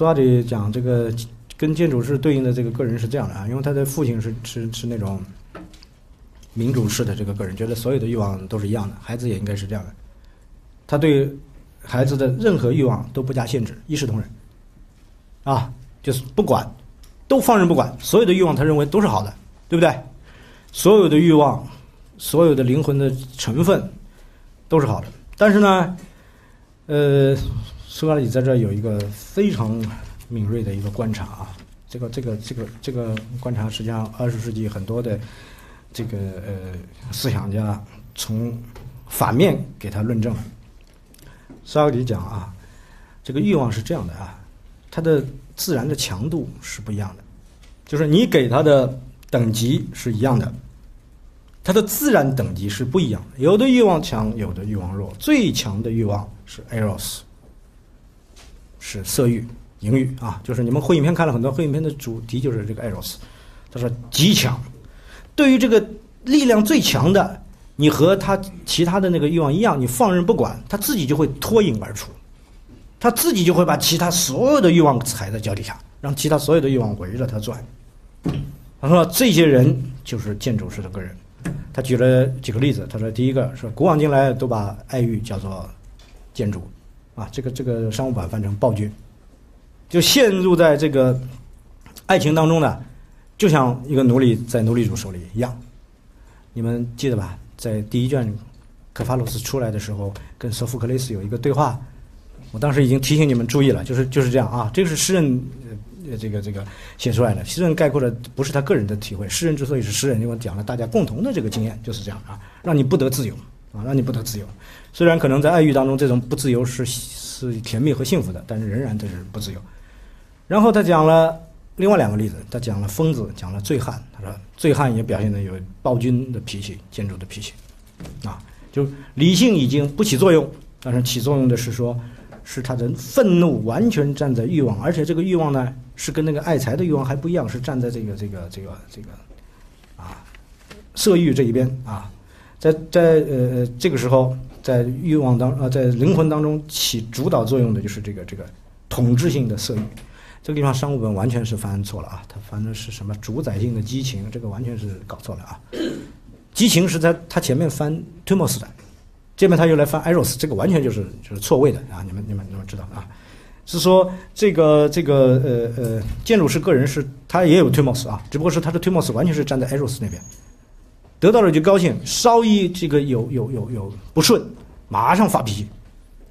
苏格拉底讲这个跟建筑师对应的这个个人是这样的啊，因为他的父亲是是是那种民主式的这个个人，觉得所有的欲望都是一样的，孩子也应该是这样的。他对孩子的任何欲望都不加限制，一视同仁，啊，就是不管，都放任不管，所有的欲望他认为都是好的，对不对？所有的欲望，所有的灵魂的成分都是好的。但是呢，呃，苏格拉底在这有一个非常敏锐的一个观察啊，这个这个这个这个观察，实际上二十世纪很多的这个呃思想家从反面给他论证了。苏格拉底讲啊，这个欲望是这样的啊，它的自然的强度是不一样的，就是你给它的等级是一样的，它的自然等级是不一样的。有的欲望强，有的欲望弱。最强的欲望是 eros，是色欲、淫欲啊，就是你们会影片看了很多，会影片的主题就是这个 eros。他说极强，对于这个力量最强的。你和他其他的那个欲望一样，你放任不管，他自己就会脱颖而出，他自己就会把其他所有的欲望踩在脚底下，让其他所有的欲望围着他转。他说这些人就是建筑师的个人。他举了几个例子，他说第一个是古往今来都把爱欲叫做建筑，啊，这个这个商务版翻成暴君，就陷入在这个爱情当中呢，就像一个奴隶在奴隶主手里一样。你们记得吧？在第一卷，克法鲁斯出来的时候，跟索福克雷斯有一个对话，我当时已经提醒你们注意了，就是就是这样啊，这个是诗人呃这个这个写出来的，诗人概括的不是他个人的体会，诗人之所以是诗人，因为讲了大家共同的这个经验，就是这样啊，让你不得自由啊，让你不得自由，虽然可能在爱欲当中这种不自由是是甜蜜和幸福的，但是仍然这是不自由。然后他讲了另外两个例子，他讲了疯子，讲了醉汉，他说。醉汉也表现的有暴君的脾气，建筑的脾气，啊，就理性已经不起作用，但是起作用的是说，是他的愤怒完全站在欲望，而且这个欲望呢是跟那个爱财的欲望还不一样，是站在这个这个这个这个，啊，色欲这一边啊，在在呃这个时候，在欲望当呃在灵魂当中起主导作用的就是这个这个统治性的色欲。这个地方商务本完全是翻错了啊！它翻的是什么主宰性的激情？这个完全是搞错了啊！激情是在它前面翻 tumos 的，这边他又来翻 eros，这个完全就是就是错位的啊！你们你们你们知道啊？是说这个这个呃呃建筑师个人是他也有 tumos 啊，只不过是他的 tumos 完全是站在 eros 那边，得到了就高兴，稍一这个有有有有不顺，马上发脾气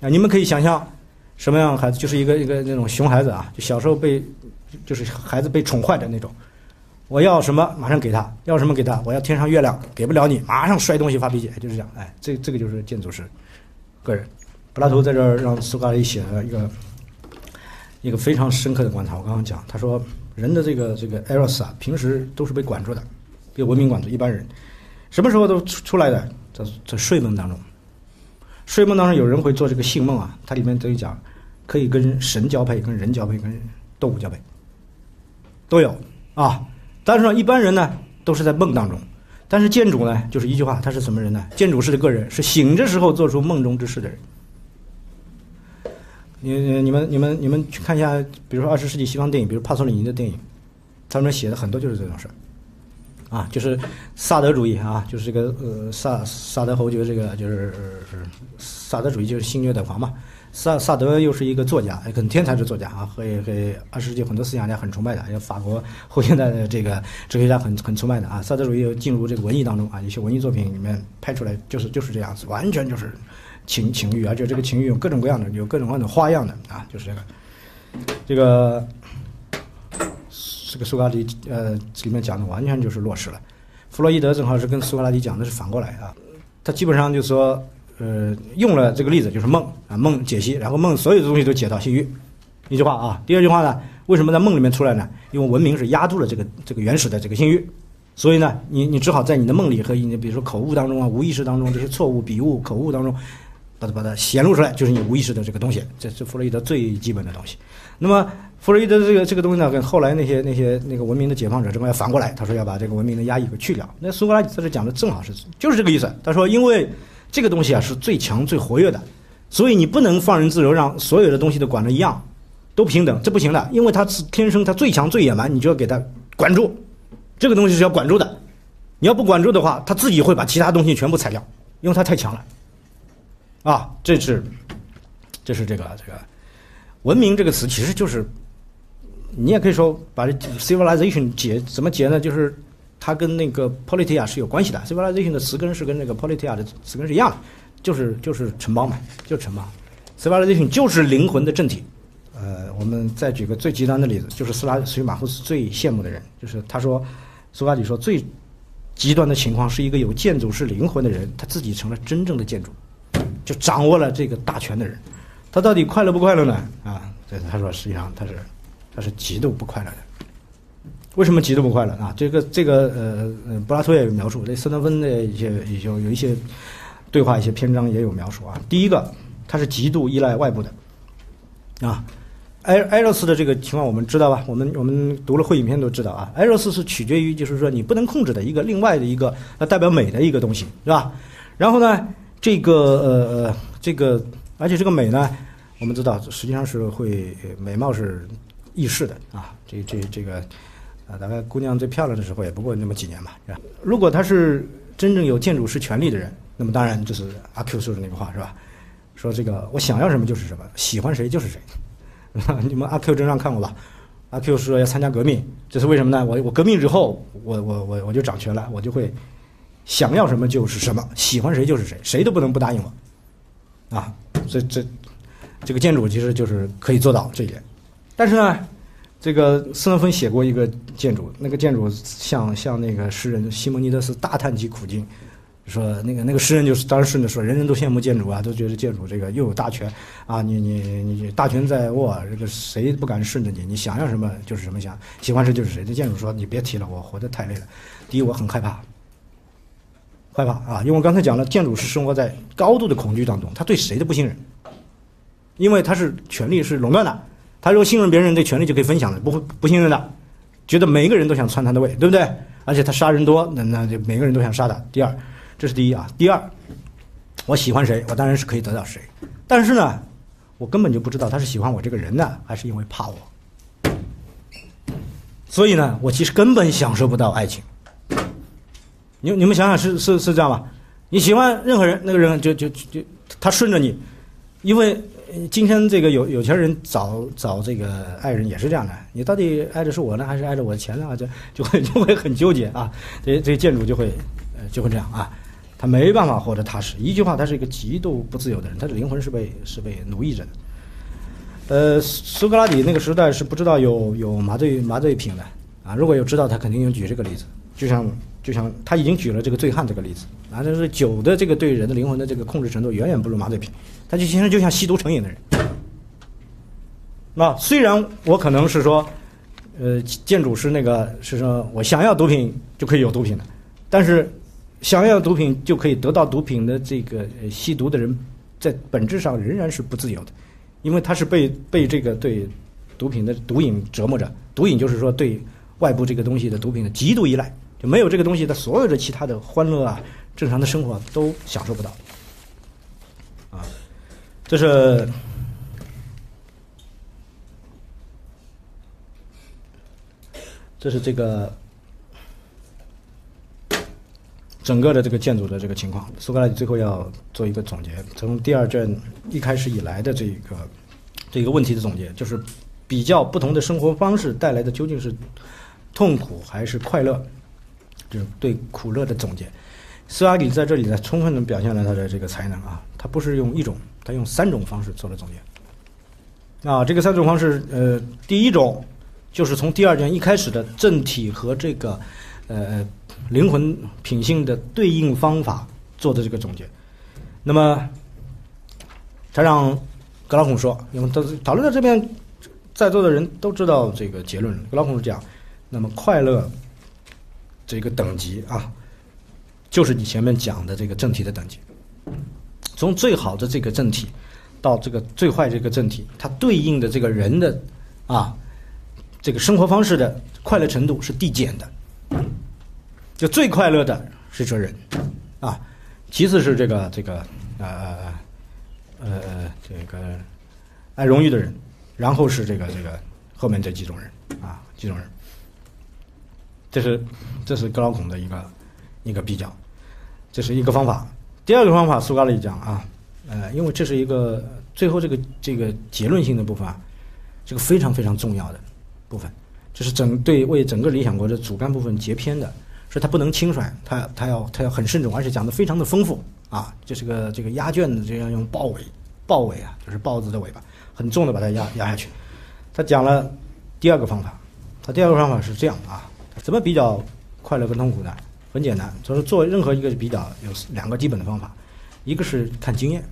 啊！你们可以想象。什么样的孩子就是一个一个那种熊孩子啊，就小时候被，就是孩子被宠坏的那种。我要什么马上给他，要什么给他。我要天上月亮，给不了你，马上摔东西发脾气，就是这样。哎，这这个就是建筑师个人。柏拉图在这儿让苏格拉底写了一个一个非常深刻的观察。我刚刚讲，他说人的这个这个 eros 啊，平时都是被管住的，被文明管住。一般人什么时候都出出来的，在在睡梦当中。睡梦当中有人会做这个性梦啊，它里面都有讲。可以跟神交配，跟人交配，跟动物交配，都有啊。但是说一般人呢，都是在梦当中。但是建筑呢，就是一句话，他是什么人呢？建筑师的个人是醒着时候做出梦中之事的人。你你们你们你们去看一下，比如说二十世纪西方电影，比如帕索里尼的电影，他们写的很多就是这种事儿，啊，就是萨德主义啊，就是这个呃萨萨德侯爵这个就是萨德主义就是性虐待狂嘛。萨萨德又是一个作家，很天才的作家啊，和和二十世纪很多思想家很崇拜的，还有法国后现代的这个哲学家很很崇拜的啊。萨德主义又进入这个文艺当中啊，一些文艺作品里面拍出来就是就是这样子，完全就是情情欲，而且这个情欲有各种各样的，有各种各样的花样的啊，就是这个这个这个苏格拉底呃里面讲的完全就是落实了。弗洛伊德正好是跟苏格拉底讲的是反过来啊，他基本上就是说。呃，用了这个例子就是梦啊，梦解析，然后梦所有的东西都解到性欲，一句话啊。第二句话呢，为什么在梦里面出来呢？因为文明是压住了这个这个原始的这个性欲，所以呢，你你只好在你的梦里和你比如说口误当中啊，无意识当中这些错误笔误口误当中，把它把它显露出来，就是你无意识的这个东西，这是弗洛伊德最基本的东西。那么弗洛伊德这个这个东西呢，跟后来那些那些那个文明的解放者，正好要反过来，他说要把这个文明的压抑给去掉。那苏格拉底在这讲的正好是就是这个意思。他说因为。这个东西啊是最强最活跃的，所以你不能放任自由，让所有的东西都管的一样，都平等，这不行的，因为他是天生他最强最野蛮，你就要给他管住，这个东西是要管住的。你要不管住的话，他自己会把其他东西全部踩掉，因为他太强了。啊，这是，这是这个这个文明这个词，其实就是你也可以说把这 civilization 解怎么解呢？就是它跟那个 politia 是有关系的。civilization 的词根是跟那个 politia 的词根是一样的，就是就是城邦嘛，就是城邦。civilization 就是灵魂的正体。呃，我们再举个最极端的例子，就是斯拉所以马库斯最羡慕的人，就是他说，苏格拉底说最极端的情况是一个有建筑师灵魂的人，他自己成了真正的建筑，就掌握了这个大权的人，他到底快乐不快乐呢？啊，对他说实际上他是他是极度不快乐的。为什么极度不快乐啊？这个这个呃呃，柏拉图也有描述，那斯诺芬的一些有有一些对话一些篇章也有描述啊。第一个，他是极度依赖外部的，啊。埃埃罗斯的这个情况我们知道吧？我们我们读了会影片都知道啊。埃罗斯是取决于，就是说你不能控制的一个另外的一个，那代表美的一个东西，是吧？然后呢，这个呃，这个而且这个美呢，我们知道实际上是会美貌是易逝的啊。这这这个啊，大概姑娘最漂亮的时候也不过那么几年吧，是吧？如果他是真正有建筑师权利的人，那么当然就是阿 Q 说的那个话是吧？说这个我想要什么就是什么，喜欢谁就是谁。你们阿 Q 真上看过吧？阿 Q 说要参加革命，这是为什么呢？我我革命之后，我我我我就掌权了，我就会想要什么就是什么，喜欢谁就是谁，谁都不能不答应我。啊，这这这个建筑其实就是可以做到这一点。但是呢，这个斯诺芬写过一个建筑，那个建筑像像那个诗人西蒙尼德斯大叹其苦境。说那个那个诗人就是当时顺着说，人人都羡慕建筑啊，都觉得建筑这个又有大权啊，你你你大权在握，这个谁不敢顺着你，你想要什么就是什么想，喜欢谁就是谁。这建筑说你别提了，我活得太累了。第一，我很害怕，害怕啊，因为我刚才讲了，建筑是生活在高度的恐惧当中，他对谁都不信任，因为他是权力是垄断的，他如果信任别人，这权力就可以分享了，不会不信任的，觉得每一个人都想篡他的位，对不对？而且他杀人多，那那就每个人都想杀他。第二。这是第一啊，第二，我喜欢谁，我当然是可以得到谁，但是呢，我根本就不知道他是喜欢我这个人呢，还是因为怕我，所以呢，我其实根本享受不到爱情。你你们想想是是是这样吧？你喜欢任何人，那个人就就就他顺着你，因为今天这个有有钱人找找这个爱人也是这样的，你到底爱的是我呢，还是爱着我的钱呢？就 就会就会很纠结啊，这这建筑就会呃就会这样啊。他没办法活得踏实。一句话，他是一个极度不自由的人，他的灵魂是被是被奴役着的。呃，苏格拉底那个时代是不知道有有麻醉麻醉品的啊，如果有知道，他肯定用举这个例子。就像就像他已经举了这个醉汉这个例子啊，就是酒的这个对人的灵魂的这个控制程度远远不如麻醉品，他就其实就像吸毒成瘾的人。那虽然我可能是说，呃，建筑师那个是说我想要毒品就可以有毒品的，但是。想要毒品就可以得到毒品的这个吸毒的人，在本质上仍然是不自由的，因为他是被被这个对毒品的毒瘾折磨着。毒瘾就是说对外部这个东西的毒品的极度依赖，就没有这个东西，他所有的其他的欢乐啊、正常的生活都享受不到。啊，这是这是这个。整个的这个建筑的这个情况，苏格拉底最后要做一个总结，从第二卷一开始以来的这个这个问题的总结，就是比较不同的生活方式带来的究竟是痛苦还是快乐，就是对苦乐的总结。苏格拉底在这里呢，充分的表现了他的这个才能啊，他不是用一种，他用三种方式做了总结。啊，这个三种方式，呃，第一种就是从第二卷一开始的正体和这个，呃。灵魂品性的对应方法做的这个总结，那么他让格拉孔说，因为都讨论到这边，在座的人都知道这个结论。格拉孔是讲，那么快乐这个等级啊，就是你前面讲的这个正体的等级，从最好的这个正体到这个最坏这个正体，它对应的这个人的啊，这个生活方式的快乐程度是递减的。就最快乐的是这人，啊，其次是这个这个呃呃呃这个爱荣誉的人，然后是这个这个后面这几种人啊，几种人。这是这是格劳孔的一个一个比较，这是一个方法。第二个方法，苏格拉底讲啊，呃，因为这是一个最后这个这个结论性的部分啊，这个非常非常重要的部分，就是整对为整个理想国的主干部分截篇的，所以它不能轻率，他他要他要很慎重，而且讲的非常的丰富啊，这是个这个压卷的这样用豹尾豹尾啊，就是豹子的尾巴，很重的把它压压下去。他讲了第二个方法，他第二个方法是这样啊。怎么比较快乐跟痛苦呢？很简单，就是做任何一个比较有两个基本的方法，一个是看经验，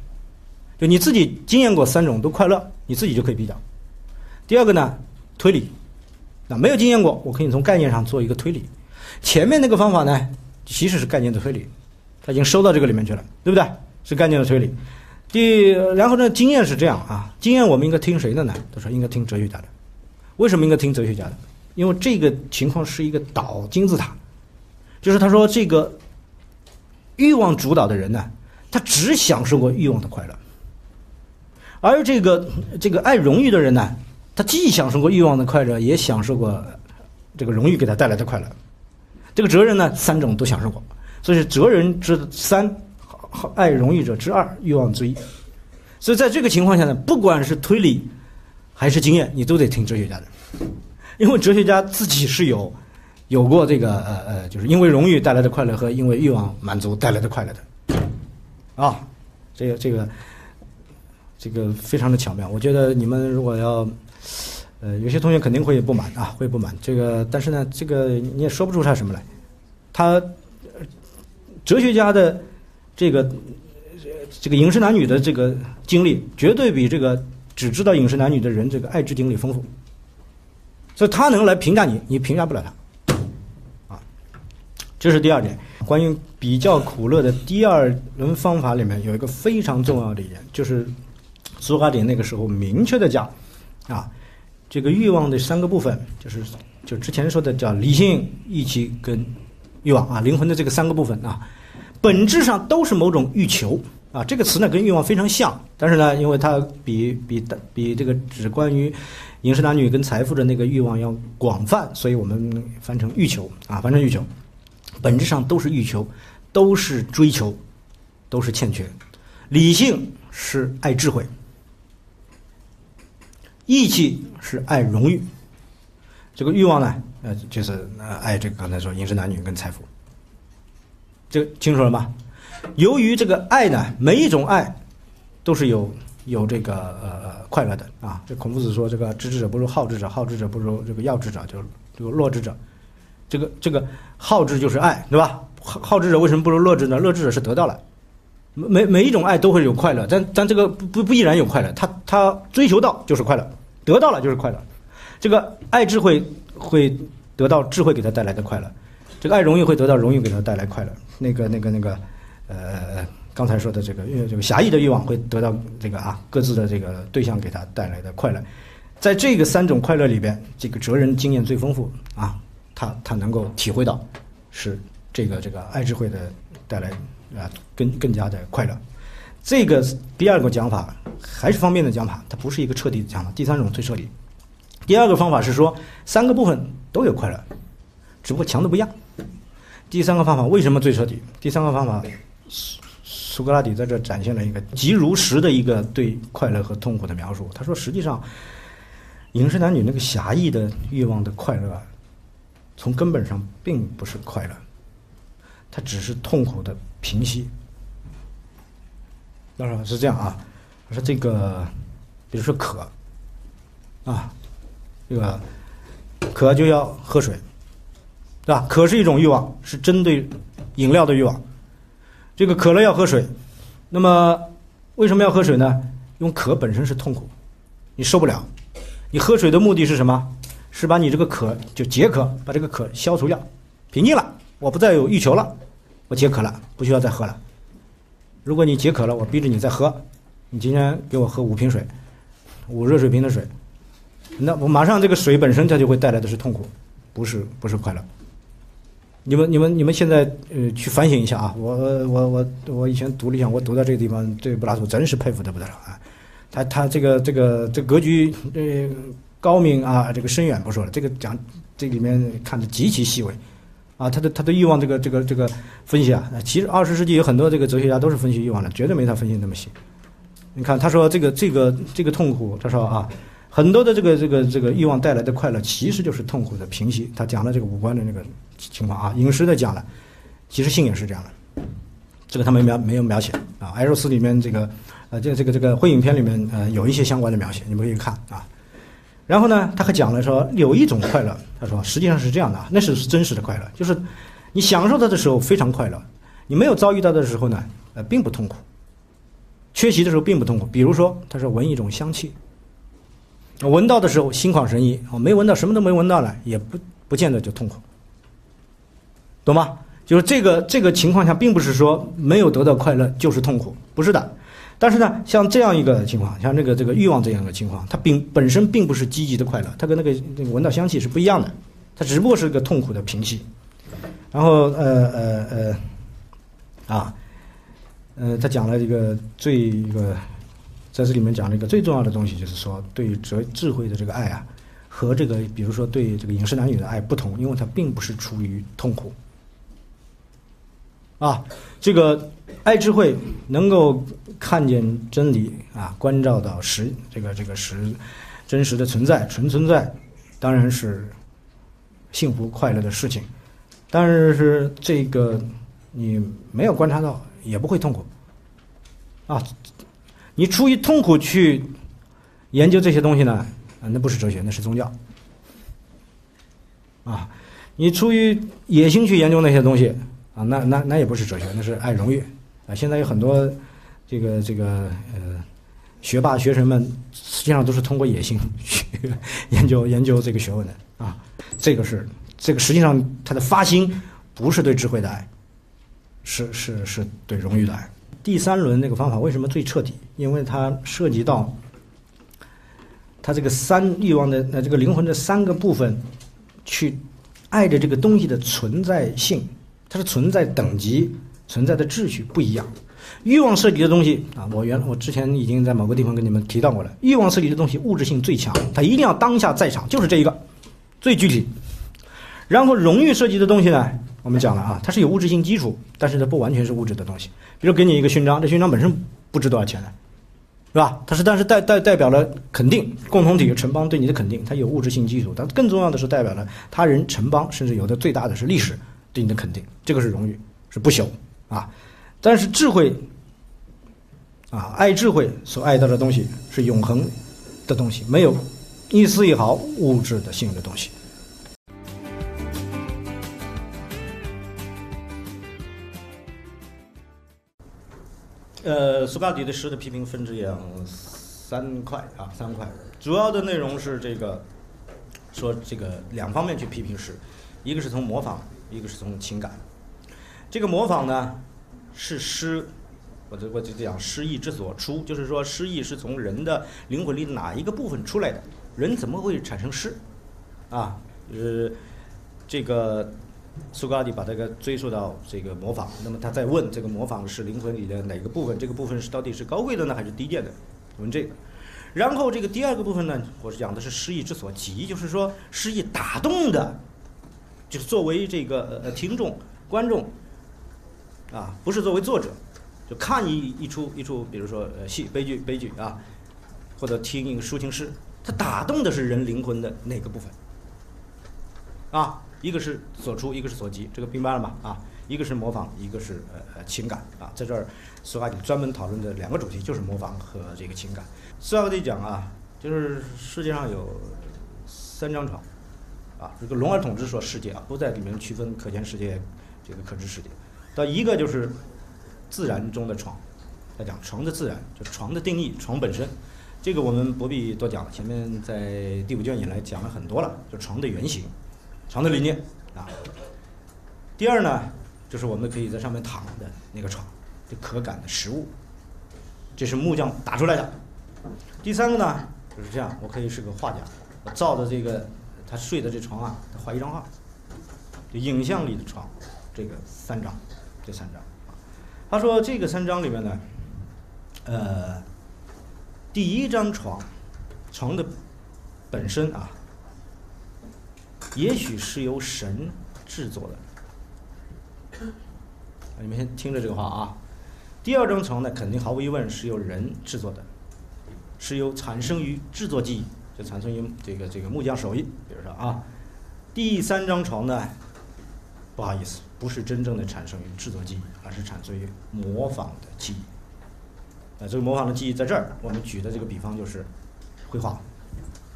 就你自己经验过三种都快乐，你自己就可以比较。第二个呢，推理，那没有经验过，我可以从概念上做一个推理。前面那个方法呢，其实是概念的推理，它已经收到这个里面去了，对不对？是概念的推理。第然后呢，经验是这样啊，经验我们应该听谁的呢？他说应该听哲学家的。为什么应该听哲学家的？因为这个情况是一个倒金字塔，就是他说这个欲望主导的人呢，他只享受过欲望的快乐，而这个这个爱荣誉的人呢，他既享受过欲望的快乐，也享受过这个荣誉给他带来的快乐。这个哲人呢，三种都享受过，所以哲人之三，爱荣誉者之二，欲望之一。所以在这个情况下呢，不管是推理还是经验，你都得听哲学家的。因为哲学家自己是有有过这个呃呃，就是因为荣誉带来的快乐和因为欲望满足带来的快乐的，啊，这个这个这个非常的巧妙。我觉得你们如果要呃，有些同学肯定会不满啊，会不满这个，但是呢，这个你也说不出他什么来。他哲学家的这个这个饮食男女的这个经历，绝对比这个只知道饮食男女的人这个爱之经历丰富。所以他能来评价你，你评价不了他，啊，这是第二点。关于比较苦乐的第二轮方法里面有一个非常重要的一点，就是苏格拉底那个时候明确的讲，啊，这个欲望的三个部分，就是就之前说的叫理性、意气跟欲望啊，灵魂的这个三个部分啊，本质上都是某种欲求啊。这个词呢跟欲望非常像，但是呢，因为它比比比这个只关于。饮食男女跟财富的那个欲望要广泛，所以我们翻成欲求啊，翻成欲求，本质上都是欲求，都是追求，都是欠缺。理性是爱智慧，义气是爱荣誉，这个欲望呢，呃，就是爱这个刚才说饮食男女跟财富，这个清楚了吗？由于这个爱呢，每一种爱都是有。有这个呃快乐的啊，这孔夫子说这个知之者不如好之者，好之者不如这个要之者，就这个乐之者。这个这个好之就是爱，对吧？好好之者为什么不如乐之呢？乐之者是得到了，每每一种爱都会有快乐，但但这个不不不依然有快乐，他他追求到就是快乐，得到了就是快乐。这个爱智慧会得到智慧给他带来的快乐，这个爱荣誉会得到荣誉给他带来快乐。那个那个那个呃。刚才说的这个，因为这个狭义的欲望会得到这个啊各自的这个对象给他带来的快乐，在这个三种快乐里边，这个哲人经验最丰富啊，他他能够体会到是这个这个爱智慧的带来啊更更加的快乐。这个第二个讲法还是方便的讲法，它不是一个彻底的讲法。第三种最彻底。第二个方法是说三个部分都有快乐，只不过强的不一样。第三个方法为什么最彻底？第三个方法是。苏格拉底在这展现了一个极如实的一个对快乐和痛苦的描述。他说：“实际上，饮食男女那个狭义的欲望的快乐，从根本上并不是快乐，它只是痛苦的平息。当然，是这样啊。他说这个，比如说渴，啊，这个渴就要喝水，对吧？渴是一种欲望，是针对饮料的欲望。”这个渴了要喝水，那么为什么要喝水呢？因为渴本身是痛苦，你受不了。你喝水的目的是什么？是把你这个渴就解渴，把这个渴消除掉，平静了，我不再有欲求了，我解渴了，不需要再喝了。如果你解渴了，我逼着你再喝，你今天给我喝五瓶水，五热水瓶的水，那我马上这个水本身它就会带来的是痛苦，不是不是快乐。你们、你们、你们现在呃，去反省一下啊！我、我、我、我以前读理想，我读到这个地方，对柏拉图真是佩服得不得了啊！他他这个这个这格局呃高明啊，这个深远不说了，这个讲这里面看的极其细微，啊，他的他的欲望这个这个这个分析啊，其实二十世纪有很多这个哲学家都是分析欲望的，绝对没他分析那么细。你看他说这个这个这个痛苦，他说啊，很多的这个这个这个欲望带来的快乐，其实就是痛苦的平息。他讲了这个五官的那个情况啊，饮食的讲了，其实性也是这样的，这个他没描没有描写啊，艾若斯里面这个。呃，这这个这个会影片里面，呃，有一些相关的描写，你们可以看啊。然后呢，他还讲了说，有一种快乐，他说实际上是这样的，那是真实的快乐，就是你享受它的时候非常快乐，你没有遭遇到的时候呢，呃，并不痛苦。缺席的时候并不痛苦，比如说，他说闻一种香气，闻到的时候心旷神怡，哦，没闻到什么都没闻到了，也不不见得就痛苦，懂吗？就是这个这个情况下，并不是说没有得到快乐就是痛苦，不是的。但是呢，像这样一个情况，像这个这个欲望这样的情况，它并本身并不是积极的快乐，它跟那个那个闻到香气是不一样的，它只不过是个痛苦的平息。然后呃呃呃，啊，呃，他讲了一个最一个，在这里面讲了一个最重要的东西，就是说对哲智慧的这个爱啊，和这个比如说对这个饮食男女的爱不同，因为它并不是出于痛苦。啊，这个爱智慧能够看见真理啊，关照到实这个这个实真实的存在纯存在，当然是幸福快乐的事情。但是是这个你没有观察到，也不会痛苦。啊，你出于痛苦去研究这些东西呢？啊，那不是哲学，那是宗教。啊，你出于野心去研究那些东西。啊，那那那也不是哲学，那是爱荣誉啊！现在有很多这个这个呃学霸学生们，实际上都是通过野心去 研究研究这个学问的啊。这个是这个实际上他的发心不是对智慧的爱，是是是对荣誉的爱。第三轮那个方法为什么最彻底？因为它涉及到他这个三欲望的呃这个灵魂的三个部分，去爱着这个东西的存在性。它是存在等级、存在的秩序不一样。欲望涉及的东西啊，我原我之前已经在某个地方跟你们提到过了。欲望涉及的东西物质性最强，它一定要当下在场，就是这一个最具体。然后荣誉涉及的东西呢，我们讲了啊，它是有物质性基础，但是它不完全是物质的东西。比如给你一个勋章，这勋章本身不值多少钱的，是吧？它是但是代代代表了肯定共同体城邦对你的肯定，它有物质性基础，但更重要的是代表了他人城邦，甚至有的最大的是历史。对你的肯定，这个是荣誉，是不朽啊。但是智慧啊，爱智慧所爱到的东西是永恒的东西，没有一丝一毫物质的性的东西。呃，苏格拉底的诗的批评分这样三块啊，三块，主要的内容是这个说这个两方面去批评诗，一个是从模仿。一个是从情感，这个模仿呢，是诗，我就我就讲诗意之所出，就是说诗意是从人的灵魂里哪一个部分出来的？人怎么会产生诗？啊，呃，这个苏格拉底把这个追溯到这个模仿，那么他在问这个模仿是灵魂里的哪个部分？这个部分是到底是高贵的呢，还是低贱的？问这个，然后这个第二个部分呢，我是讲的是诗意之所及，就是说诗意打动的。就是作为这个呃听众观众，啊，不是作为作者，就看一一出一出，比如说呃戏悲剧悲剧啊，或者听一个抒情诗，它打动的是人灵魂的哪个部分？啊，一个是所出，一个是所及，这个明白了吗？啊，一个是模仿，一个是呃呃情感啊，在这儿苏格拉底专门讨论的两个主题就是模仿和这个情感。苏格拉底讲啊，就是世界上有三张床。啊，这个龙儿统治说世界啊，不在里面区分可见世界，这个可知世界。到一个就是自然中的床，来讲床的自然，就床的定义，床本身，这个我们不必多讲了。前面在第五卷以来讲了很多了，就床的原型，床的理念啊。第二呢，就是我们可以在上面躺的那个床，就可感的食物，这是木匠打出来的。第三个呢，就是这样，我可以是个画家，我造的这个。他睡的这床啊，他画一张画，就影像里的床，这个三张，这三张。他说这个三张里面呢，呃，第一张床，床的本身啊，也许是由神制作的。你们先听着这个话啊。第二张床呢，肯定毫无疑问是由人制作的，是由产生于制作技就产生于这个这个木匠手艺。比如说啊，第三张床呢，不好意思，不是真正的产生于制作技艺，而是产生于模仿的技艺。呃，这个模仿的记忆在这儿，我们举的这个比方就是绘画，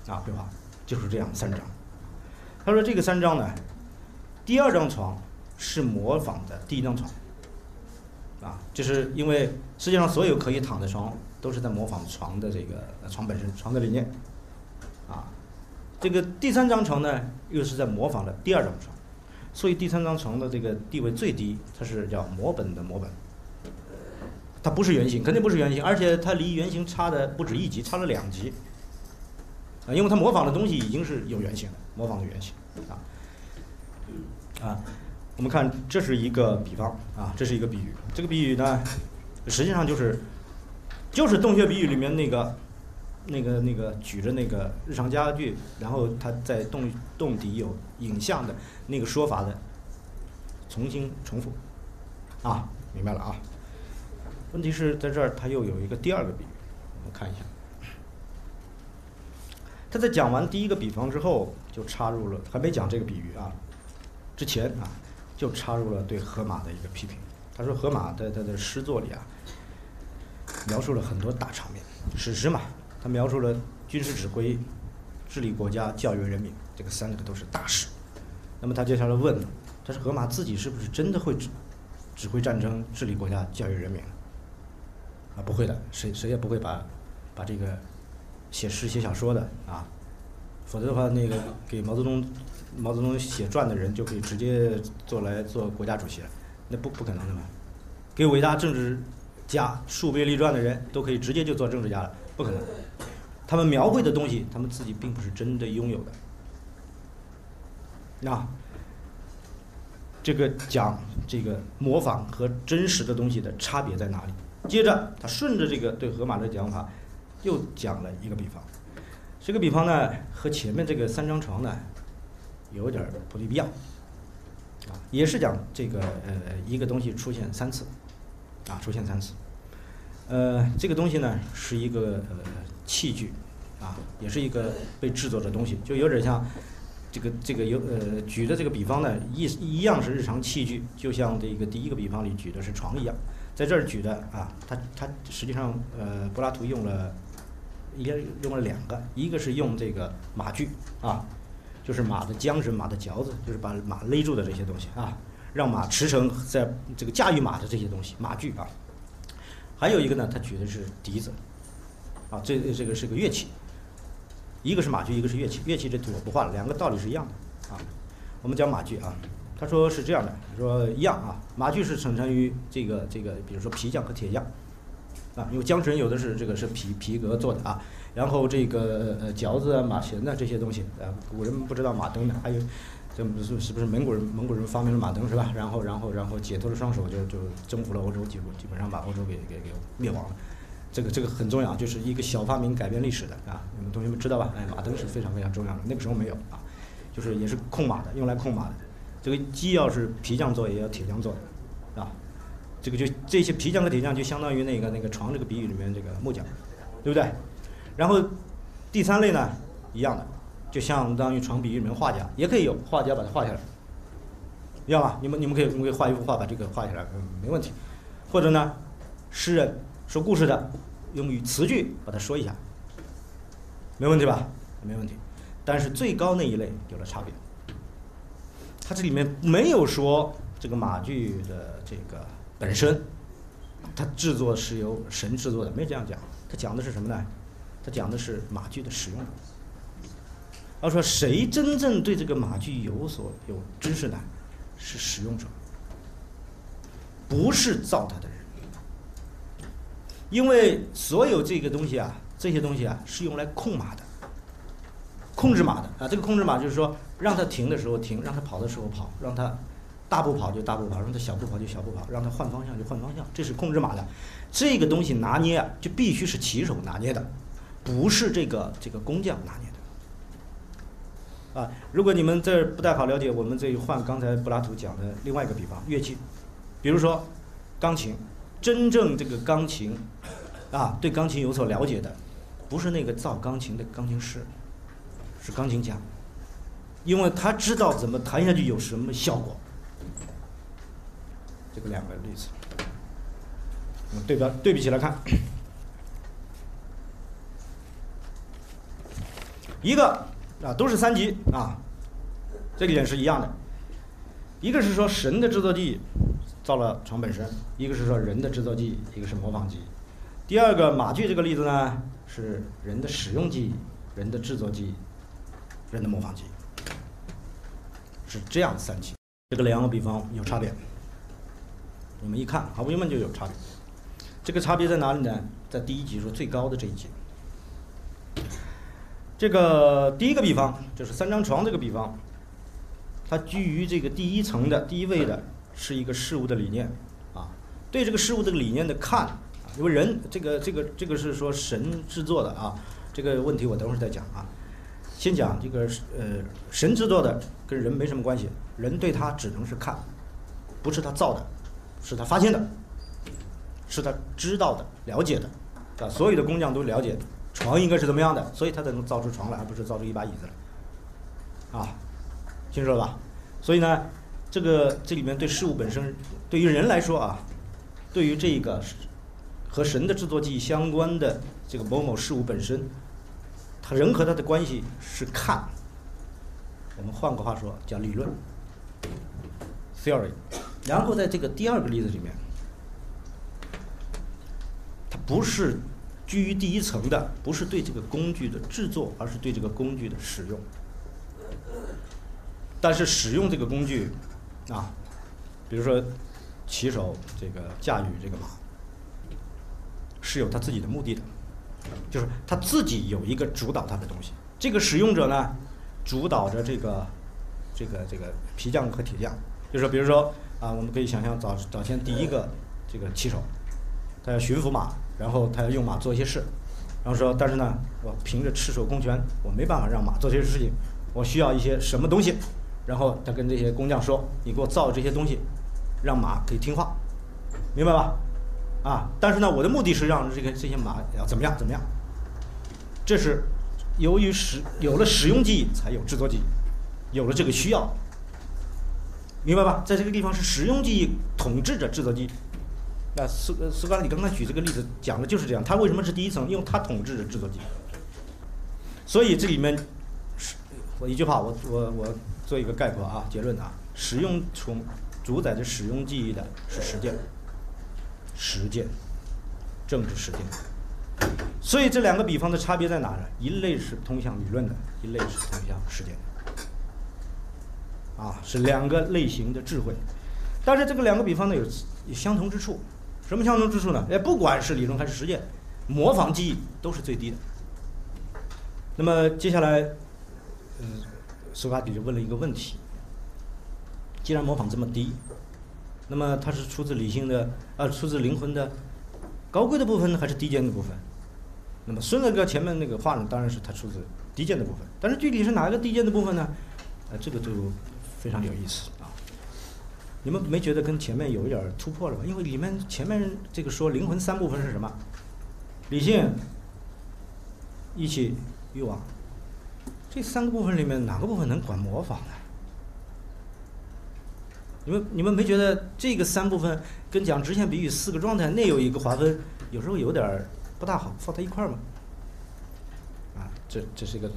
啊，绘画就是这样三张。他说这个三张呢，第二张床是模仿的第一张床，啊，就是因为世界上所有可以躺的床都是在模仿床的这个床本身，床的理念，啊，这个第三张床呢又是在模仿的第二张床，所以第三张床的这个地位最低，它是叫模本的模本。它不是原型，肯定不是原型，而且它离原型差的不止一级，差了两级。啊，因为它模仿的东西已经是有原型的，模仿的原型。啊，啊，我们看这是一个比方，啊，这是一个比喻。这个比喻呢，实际上就是，就是洞穴比喻里面那个，那个那个举着那个日常家具，然后他在洞洞底有影像的那个说法的重新重复。啊，明白了啊。问题是在这儿，他又有一个第二个比喻，我们看一下。他在讲完第一个比方之后，就插入了还没讲这个比喻啊，之前啊，就插入了对荷马的一个批评。他说荷马在他的诗作里啊，描述了很多大场面，史诗嘛，他描述了军事指挥、治理国家、教育人民，这个三个都是大事。那么他接下来问，他说荷马自己是不是真的会指指挥战争、治理国家、教育人民？啊，不会的，谁谁也不会把，把这个写诗写小说的啊，否则的话，那个 给毛泽东毛泽东写传的人就可以直接做来做国家主席了，那不不可能的嘛。给伟大政治家树碑立传的人都可以直接就做政治家了，不可能。他们描绘的东西，他们自己并不是真的拥有的。那这个讲这个模仿和真实的东西的差别在哪里？接着，他顺着这个对河马的讲法，又讲了一个比方。这个比方呢，和前面这个三张床呢，有点不离必要。啊，也是讲这个呃一个东西出现三次，啊出现三次。呃，这个东西呢是一个呃器具，啊也是一个被制作的东西，就有点像这个这个有呃举的这个比方呢一一样是日常器具，就像这个第一个比方里举的是床一样。在这儿举的啊，他他实际上呃，柏拉图用了，应该用了两个，一个是用这个马具啊，就是马的缰绳、马的嚼子，就是把马勒住的这些东西啊，让马驰骋在这个驾驭马的这些东西，马具啊。还有一个呢，他举的是笛子，啊，这这个是个乐器，一个是马具，一个是乐器，乐器这图我不画了，两个道理是一样的啊。我们讲马具啊。他说是这样的，说一样啊，马具是生产于这个这个，比如说皮匠和铁匠，啊，因为缰绳有的是这个是皮皮革做的啊，然后这个呃嚼子啊、马弦呐这些东西，啊，古人不知道马灯的，还有这不是是不是蒙古人蒙古人发明了马灯是吧？然后然后然后解脱了双手就就征服了欧洲，基基本上把欧洲给给给灭亡了，这个这个很重要，就是一个小发明改变历史的啊，你们同学们知道吧？哎，马灯是非常非常重要的，那个时候没有啊，就是也是控马的，用来控马的。这个既要是皮匠做，也要铁匠做的，啊，这个就这些皮匠和铁匠就相当于那个那个床这个比喻里面这个木匠，对不对？然后第三类呢，一样的，就相当于床比喻里面画家，也可以有画家把它画下来，要吗？你们你们可以你们可以画一幅画把这个画下来，嗯，没问题。或者呢，诗人说故事的，用语词句把它说一下，没问题吧？没问题。但是最高那一类有了差别。它这里面没有说这个马具的这个本身，它制作是由神制作的，没这样讲。它讲的是什么呢？它讲的是马具的使用。他说谁真正对这个马具有所有知识呢？是使用者，不是造它的人。因为所有这个东西啊，这些东西啊，是用来控马的。控制马的啊，这个控制马就是说，让它停的时候停，让它跑的时候跑，让它大步跑就大步跑，让它小步跑就小步跑，让它换方向就换方向，这是控制马的。这个东西拿捏啊，就必须是骑手拿捏的，不是这个这个工匠拿捏的。啊，如果你们这不太好了解，我们这换刚才柏拉图讲的另外一个比方，乐器，比如说钢琴，真正这个钢琴，啊，对钢琴有所了解的，不是那个造钢琴的钢琴师，是钢琴家，因为他知道怎么弹下去有什么效果。这个两个例子，我们对标对比起来看，一个啊都是三级啊，这个点是一样的，一个是说神的制作技艺到了床本身，一个是说人的制作技，一个是模仿技。第二个马具这个例子呢，是人的使用技、人的制作技、人的模仿技，是这样三级。这个两个比方有差别。你们一看，毫无疑问就有差别。这个差别在哪里呢？在第一级说最高的这一级。这个第一个比方就是三张床这个比方，它居于这个第一层的第一位的是一个事物的理念啊，对这个事物这个理念的看，因为人这个这个这个是说神制作的啊，这个问题我等会儿再讲啊。先讲这个呃神制作的跟人没什么关系，人对他只能是看，不是他造的。是他发现的，是他知道的、了解的，啊，所有的工匠都了解床应该是怎么样的，所以他才能造出床来，而不是造出一把椅子来，啊，清楚了吧？所以呢，这个这里面对事物本身，对于人来说啊，对于这个和神的制作技艺相关的这个某某事物本身，他人和他的关系是看，我们换个话说叫理论，theory。然后在这个第二个例子里面，它不是居于第一层的，不是对这个工具的制作，而是对这个工具的使用。但是使用这个工具，啊，比如说骑手这个驾驭这个马，是有他自己的目的的，就是他自己有一个主导他的东西。这个使用者呢，主导着这个这个这个皮匠和铁匠，就是，比如说。啊，我们可以想象早早先第一个这个骑手，他要驯服马，然后他要用马做一些事，然后说，但是呢，我凭着赤手空拳，我没办法让马做这些事情，我需要一些什么东西，然后他跟这些工匠说，你给我造这些东西，让马可以听话，明白吧？啊，但是呢，我的目的是让这个这些马要怎么样怎么样，这是由于使有了使用记忆，才有制作记忆，有了这个需要。明白吧？在这个地方是使用记忆统治着制作记忆。那苏苏格拉底刚刚举这个例子讲的就是这样。他为什么是第一层？因为他统治着制作记忆。所以这里面，我一句话，我我我做一个概括啊，结论啊，使用从主宰着使用记忆的是实践，实践，政治实践。所以这两个比方的差别在哪呢？一类是通向理论的，一类是通向实践的。啊，是两个类型的智慧，但是这个两个比方呢有有相同之处，什么相同之处呢？哎，不管是理论还是实践，模仿记忆都是最低的。那么接下来，嗯，苏格拉底就问了一个问题：既然模仿这么低，那么它是出自理性的，呃，出自灵魂的高贵的部分呢，还是低贱的部分？那么孙子哥前面那个话呢，当然是他出自低贱的部分，但是具体是哪一个低贱的部分呢？呃，这个就。非常有意思啊！你们没觉得跟前面有一点突破了吗？因为里面前面这个说灵魂三部分是什么？理性、义气、欲望。这三个部分里面哪个部分能管模仿呢？你们你们没觉得这个三部分跟讲直线比喻四个状态内有一个划分，有时候有点不大好放在一块儿吗？啊，这这是一个。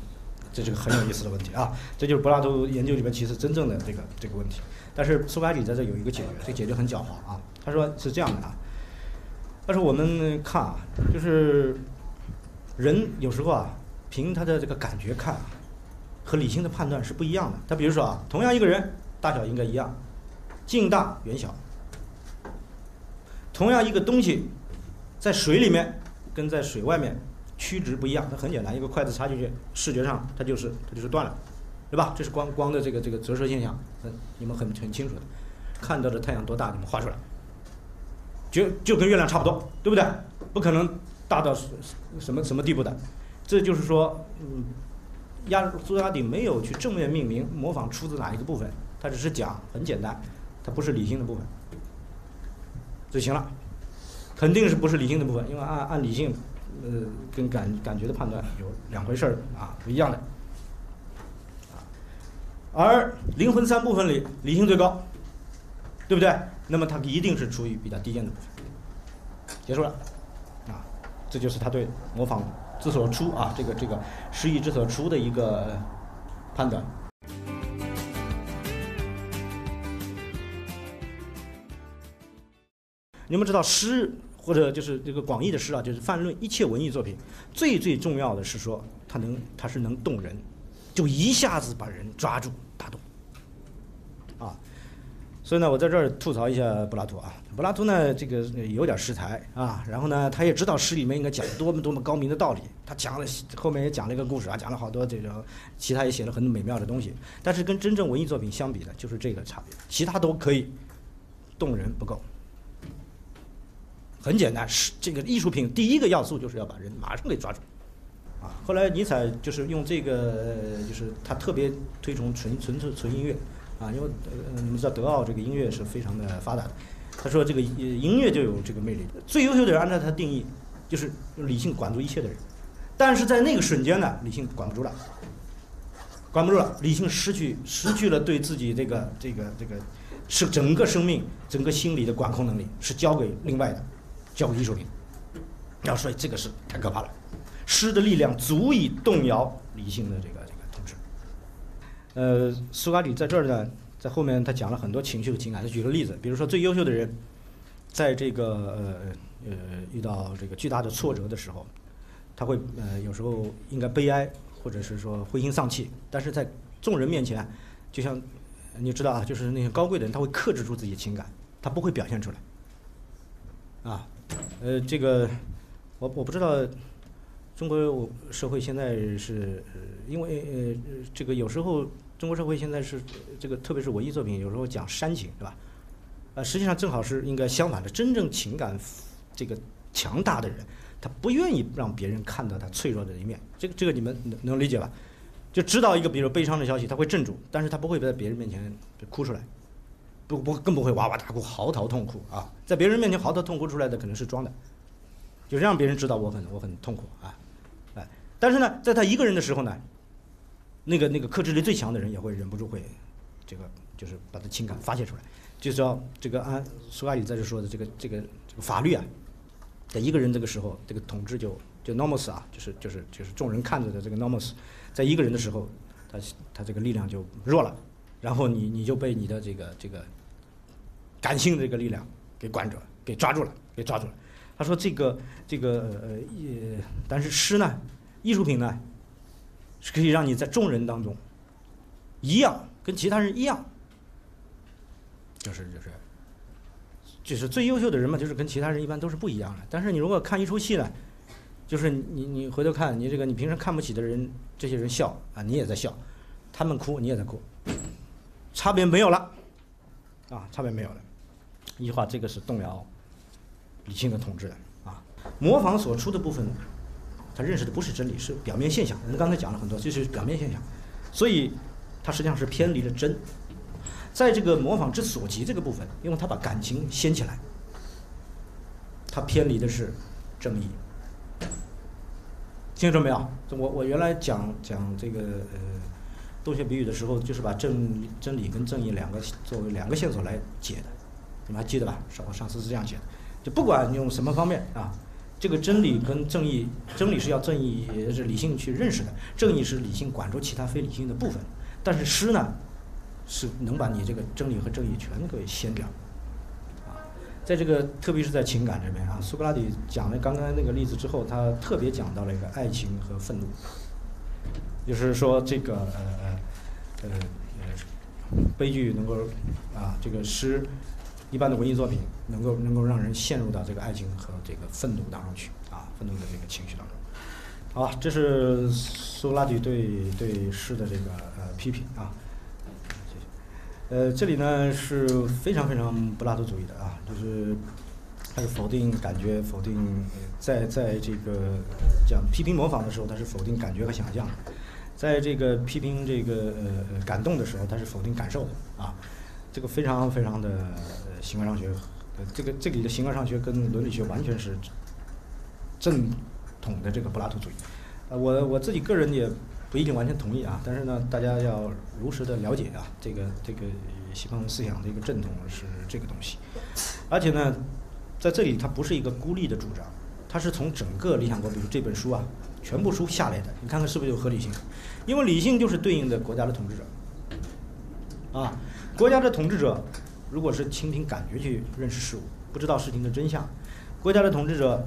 这是个很有意思的问题啊！这就是柏拉图研究里面其实真正的这个这个问题。但是苏格拉底在这有一个解决，这解决很狡猾啊！他说是这样的啊，他说我们看啊，就是人有时候啊，凭他的这个感觉看啊，和理性的判断是不一样的。他比如说啊，同样一个人，大小应该一样，近大远小；同样一个东西，在水里面跟在水外面。曲直不一样，它很简单，一个筷子插进去，视觉上它就是它就是断了，对吧？这是光光的这个这个折射现象，嗯，你们很很清楚的，看到的太阳多大，你们画出来，就就跟月亮差不多，对不对？不可能大到什么什么地步的，这就是说，嗯，亚苏格拉底没有去正面命名模仿出自哪一个部分，他只是讲很简单，它不是理性的部分就行了，肯定是不是理性的部分，因为按按理性，呃，跟感感觉的判断有两回事儿啊，不一样的。而灵魂三部分里，理性最高，对不对？那么它一定是处于比较低贱的部分。结束了，啊，这就是他对模仿之所出啊，这个这个诗意之所出的一个判断。你们知道诗或者就是这个广义的诗啊，就是泛论一切文艺作品，最最重要的是说它能它是能动人，就一下子把人抓住打动，啊。所以呢，我在这儿吐槽一下柏拉图啊。柏拉图呢，这个有点识才啊，然后呢，他也知道诗里面应该讲多么多么高明的道理。他讲了后面也讲了一个故事啊，讲了好多这种，其他也写了很多美妙的东西。但是跟真正文艺作品相比呢，就是这个差别，其他都可以动人不够。很简单，是这个艺术品第一个要素就是要把人马上给抓住啊。后来尼采就是用这个，就是他特别推崇纯纯纯纯音乐。啊，因为呃，你们知道德奥这个音乐是非常的发达的。他说这个音乐就有这个魅力。最优秀的人按照他的定义，就是理性管住一切的人。但是在那个瞬间呢，理性管不住了，管不住了，理性失去失去了对自己这个这个这个是整个生命、整个心理的管控能力，是交给另外的，交给艺术品。要说这个是太可怕了，诗的力量足以动摇理性的这个。呃，苏格拉底在这儿呢，在后面他讲了很多情绪的情感。他举个例子，比如说最优秀的人，在这个呃呃遇到这个巨大的挫折的时候，他会呃有时候应该悲哀，或者是说灰心丧气，但是在众人面前，就像你知道啊，就是那些高贵的人，他会克制住自己情感，他不会表现出来。啊，呃，这个我我不知道中国社会现在是因为呃这个有时候。中国社会现在是这个，特别是文艺作品，有时候讲煽情，对吧？呃，实际上正好是应该相反的。真正情感这个强大的人，他不愿意让别人看到他脆弱的一面。这个这个你们能能理解吧？就知道一个比如悲伤的消息，他会镇住，但是他不会在别人面前哭出来，不不更不会哇哇大哭嚎啕痛哭啊！在别人面前嚎啕痛哭出来的可能是装的，就让别人知道我很我很痛苦啊，哎，但是呢，在他一个人的时候呢？那个那个克制力最强的人也会忍不住会，这个就是把他情感发泄出来，就是说这个按苏格拉底在这说的这个这个这个法律啊，在一个人这个时候，这个统治就就 nomos 啊，就是就是就是众人看着的这个 nomos，在一个人的时候，他他这个力量就弱了，然后你你就被你的这个这个感性的这个力量给管住了，给抓住了，给抓住了。他说这个这个呃，但是诗呢，艺术品呢。是可以让你在众人当中，一样跟其他人一样，就是就是，就是最优秀的人嘛，就是跟其他人一般都是不一样的。但是你如果看一出戏呢，就是你你回头看你这个你平时看不起的人，这些人笑啊，你也在笑，他们哭你也在哭，差别没有了，啊，差别没有了。一句话，这个是动摇理性的统治的啊，模仿所出的部分。他认识的不是真理，是表面现象。我们刚才讲了很多，就是表面现象，所以他实际上是偏离了真。在这个模仿之所及这个部分，因为他把感情掀起来，他偏离的是正义。听清楚没有？我我原来讲讲这个呃洞穴比喻的时候，就是把正真理跟正义两个作为两个线索来解的，你们还记得吧？上我上次是这样写的，就不管用什么方面啊。这个真理跟正义，真理是要正义是理性去认识的，正义是理性管住其他非理性的部分。但是诗呢，是能把你这个真理和正义全给掀掉。啊，在这个特别是在情感这边啊，苏格拉底讲了刚刚那个例子之后，他特别讲到了一个爱情和愤怒，就是说这个呃呃呃悲剧能够啊这个诗。一般的文艺作品能够能够让人陷入到这个爱情和这个愤怒当中去啊，愤怒的这个情绪当中。好，这是苏拉底对对诗的这个呃批评啊。谢谢。呃，这里呢是非常非常柏拉图主义的啊，就是他是否定感觉，否定在在这个讲批评模仿的时候，他是否定感觉和想象；在这个批评这个呃感动的时候，他是否定感受的啊。这个非常非常的形而上学，呃，这个这里的形而上学跟伦理学完全是正统的这个柏拉图主义。呃，我我自己个人也不一定完全同意啊，但是呢，大家要如实的了解啊，这个这个西方思想的一个正统是这个东西，而且呢。在这里，它不是一个孤立的主张，它是从整个理想国，比如这本书啊，全部书下来的。你看看是不是有合理性？因为理性就是对应的国家的统治者，啊，国家的统治者如果是倾听感觉去认识事物，不知道事情的真相，国家的统治者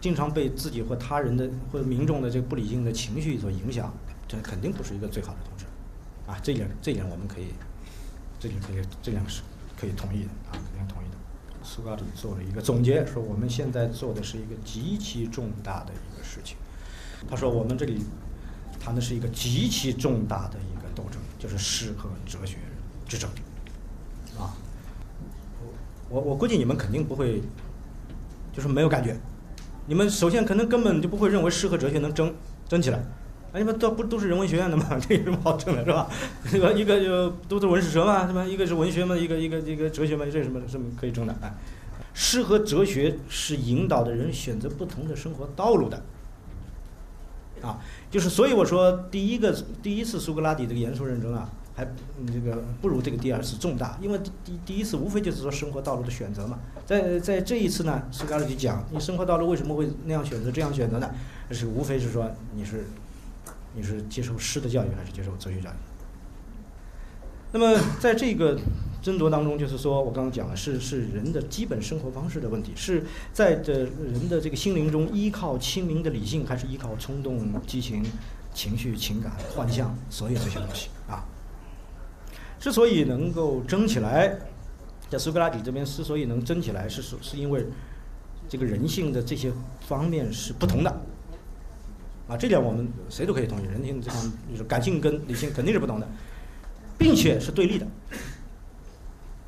经常被自己或他人的或者民众的这个不理性的情绪所影响，这肯定不是一个最好的统治，啊，这点这点我们可以，这点可以这点是可以同意的啊，肯定同意的。苏格拉底做了一个总结，说我们现在做的是一个极其重大的一个事情。他说我们这里谈的是一个极其重大的一个斗争，就是诗和哲学之争。我我估计你们肯定不会，就是没有感觉。你们首先可能根本就不会认为诗和哲学能争争起来。哎，你们都不都是人文学院的嘛？这有什么好争的，是吧？这个一个就都是文史哲嘛，是吧？一个是文学嘛，一个一个一个哲学嘛，这什么什么可以争的？哎，诗和哲学是引导的人选择不同的生活道路的。啊，就是所以我说，第一个第一次苏格拉底这个严肃认真啊，还这个不如这个第二次重大，因为第第一次无非就是说生活道路的选择嘛。在在这一次呢，苏格拉底讲，你生活道路为什么会那样选择这样选择呢？是无非是说你是。你是接受诗的教育还是接受哲学教育？那么在这个争夺当中，就是说我刚刚讲了，是是人的基本生活方式的问题，是在的人的这个心灵中依靠清明的理性，还是依靠冲动、激情、情绪、情感、幻象，所有这些东西啊。之所以能够争起来，在苏格拉底这边之所以能争起来，是是是因为这个人性的这些方面是不同的。啊，这点我们谁都可以同意，人性这方就是感性跟理性肯定是不同的，并且是对立的，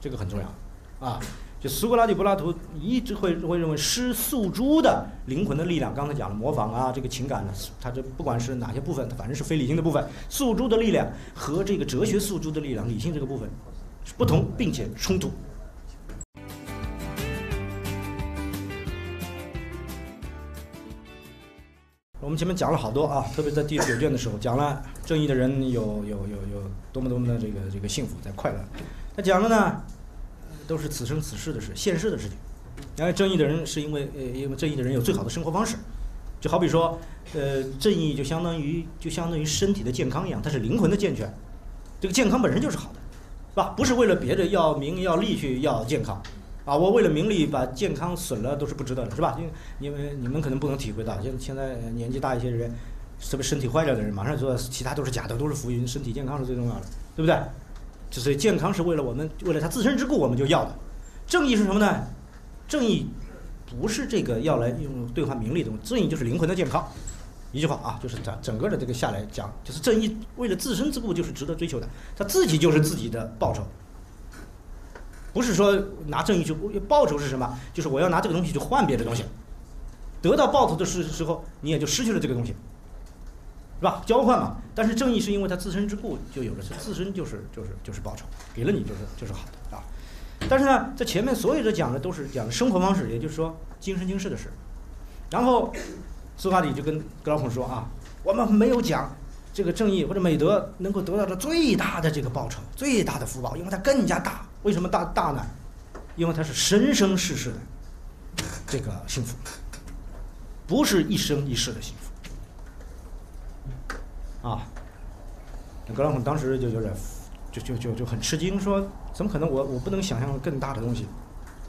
这个很重要。啊，就苏格拉底、柏拉图一直会会认为诗诉诸的灵魂的力量，刚才讲了模仿啊，这个情感呢，它这不管是哪些部分，它反正是非理性的部分，诉诸的力量和这个哲学诉诸的力量，理性这个部分不同并且冲突。我们前面讲了好多啊，特别在第九卷的时候讲了正义的人有有有有多么多么的这个这个幸福在快乐，他讲了呢都是此生此世的事，现世的事情。然后正义的人是因为呃因为正义的人有最好的生活方式，就好比说呃正义就相当于就相当于身体的健康一样，它是灵魂的健全，这个健康本身就是好的，是吧？不是为了别的要名要利去要健康。啊，我为了名利把健康损了都是不值得的，是吧？因为你们你们可能不能体会到，现现在年纪大一些人，特别身体坏了的人，马上说其他都是假的，都是浮云，身体健康是最重要的，对不对？就是健康是为了我们为了他自身之故我们就要的。正义是什么呢？正义不是这个要来用兑换名利的东西，正义就是灵魂的健康。一句话啊，就是整整个的这个下来讲，就是正义为了自身之故就是值得追求的，他自己就是自己的报酬。不是说拿正义去报酬是什么？就是我要拿这个东西去换别的东西，得到报酬的时时候，你也就失去了这个东西，是吧？交换嘛。但是正义是因为它自身之故就有了，是自身就是就是就是报酬，给了你就是就是好的啊。但是呢，在前面所有的讲的都是讲生活方式，也就是说今生今世的事。然后苏格拉底就跟格老孔说啊，我们没有讲这个正义或者美德能够得到的最大的这个报酬，最大的福报，因为它更加大。为什么大大呢？因为它是生生世世的这个幸福，不是一生一世的幸福。啊，格朗孔当时就有点，就就就就很吃惊，说怎么可能？我我不能想象更大的东西。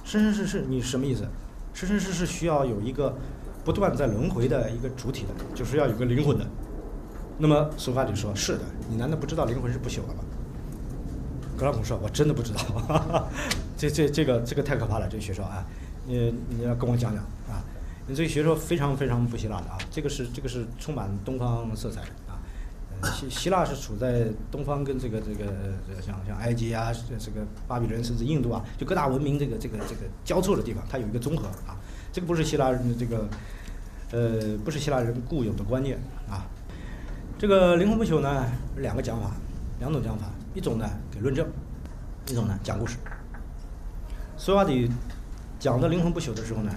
生生世世，你什么意思？生生世世需要有一个不断在轮回的一个主体的，就是要有个灵魂的。那么苏格拉底说：“是的，你难道不知道灵魂是不朽的吗？”格拉孔说：“我真的不知道，这这这个这个太可怕了，这个学说啊，你你要跟我讲讲啊，你这个学说非常非常不希腊的啊，这个是这个是充满东方色彩的，希希腊是处在东方跟这个这个这个像像埃及啊，这个巴比伦甚至印度啊，就各大文明这个这个这个交错的地方，它有一个综合啊。这个不是希腊人的这个呃不是希腊人固有的观念啊。这个灵魂不朽呢，两个讲法，两种讲法，一种呢给论证，一种呢讲故事。苏格拉底讲的灵魂不朽的时候呢，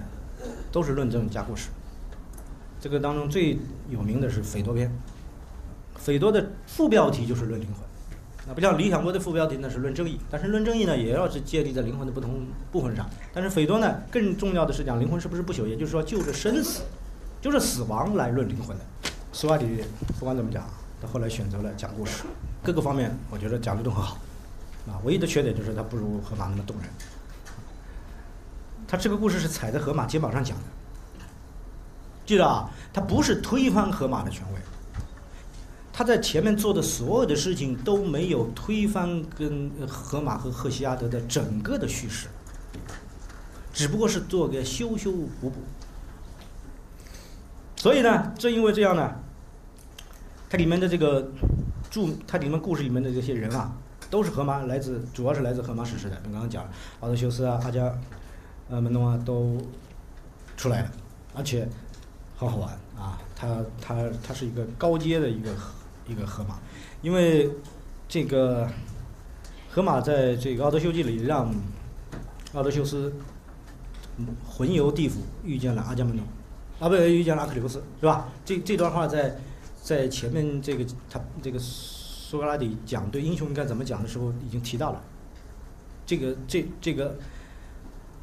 都是论证加故事。这个当中最有名的是《斐多篇》，斐多的副标题就是论灵魂，那不像理想国的副标题呢是论正义，但是论正义呢也要是建立在灵魂的不同部分上。但是斐多呢更重要的是讲灵魂是不是不朽，也就是说就着生死，就是死亡来论灵魂的。苏格拉底不管怎么讲，他后来选择了讲故事，各个方面我觉得讲的都很好，啊，唯一的缺点就是他不如荷马那么动人。他这个故事是踩在河马肩膀上讲的，记得啊，他不是推翻河马的权威，他在前面做的所有的事情都没有推翻跟河马和赫西阿德的整个的叙事，只不过是做个修修补补。所以呢，正因为这样呢，它里面的这个注，它里面故事里面的这些人啊，都是荷马来自，主要是来自荷马史诗的。你刚刚讲奥德修斯啊，阿加。呃，门农啊都出来了，而且很好玩啊！他他他是一个高阶的一个一个河马，因为这个河马在这个《奥德修记》里让奥德修斯魂游地府遇见了阿伽门农，啊不遇见了阿克琉斯是吧？这这段话在在前面这个他这个苏格拉底讲对英雄应该怎么讲的时候已经提到了，这个这这个。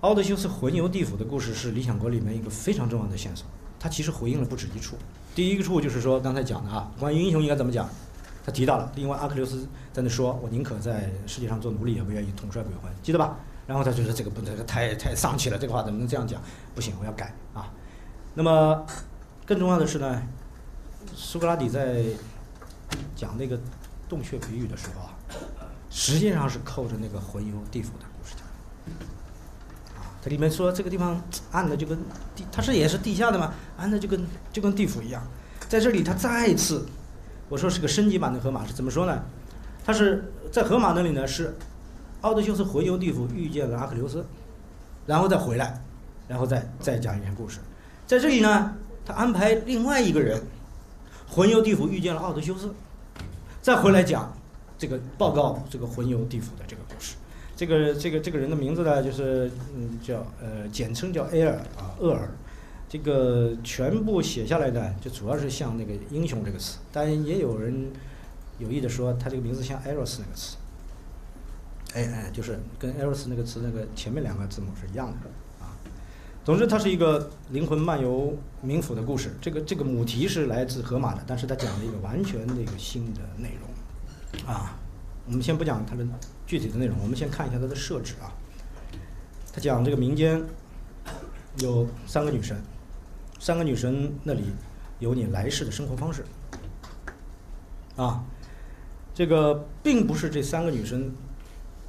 奥德修斯魂游地府的故事是《理想国》里面一个非常重要的线索，它其实回应了不止一处。第一个处就是说刚才讲的啊，关于英雄应该怎么讲，他提到了。另外，阿克琉斯在那说：“我宁可在世界上做奴隶，也不愿意统帅鬼魂。”记得吧？然后他就说：“这个不，这个太太丧气了，这个话怎么能这样讲？不行，我要改啊。”那么，更重要的是呢，苏格拉底在讲那个洞穴比喻的时候啊，实际上是扣着那个魂游地府的。它里面说这个地方暗的就跟地，它是也是地下的嘛，暗的就跟就跟地府一样。在这里，他再次我说是个升级版的河马是怎么说呢？他是在河马那里呢，是奥德修斯回游地府遇见了阿克琉斯，然后再回来，然后再再讲一篇故事。在这里呢，他安排另外一个人魂游地府遇见了奥德修斯，再回来讲这个报告这个魂游地府的这个故事。这个这个这个人的名字呢，就是嗯叫呃简称叫埃尔啊厄尔，这个全部写下来呢，就主要是像那个英雄这个词，但也有人有意的说他这个名字像 eros 那个词，哎哎，就是跟 eros 那个词那个前面两个字母是一样的啊。总之，它是一个灵魂漫游冥府的故事。这个这个母题是来自荷马的，但是它讲了一个完全的一个新的内容啊。我们先不讲它的。具体的内容，我们先看一下它的设置啊。他讲这个民间有三个女神，三个女神那里有你来世的生活方式啊。这个并不是这三个女神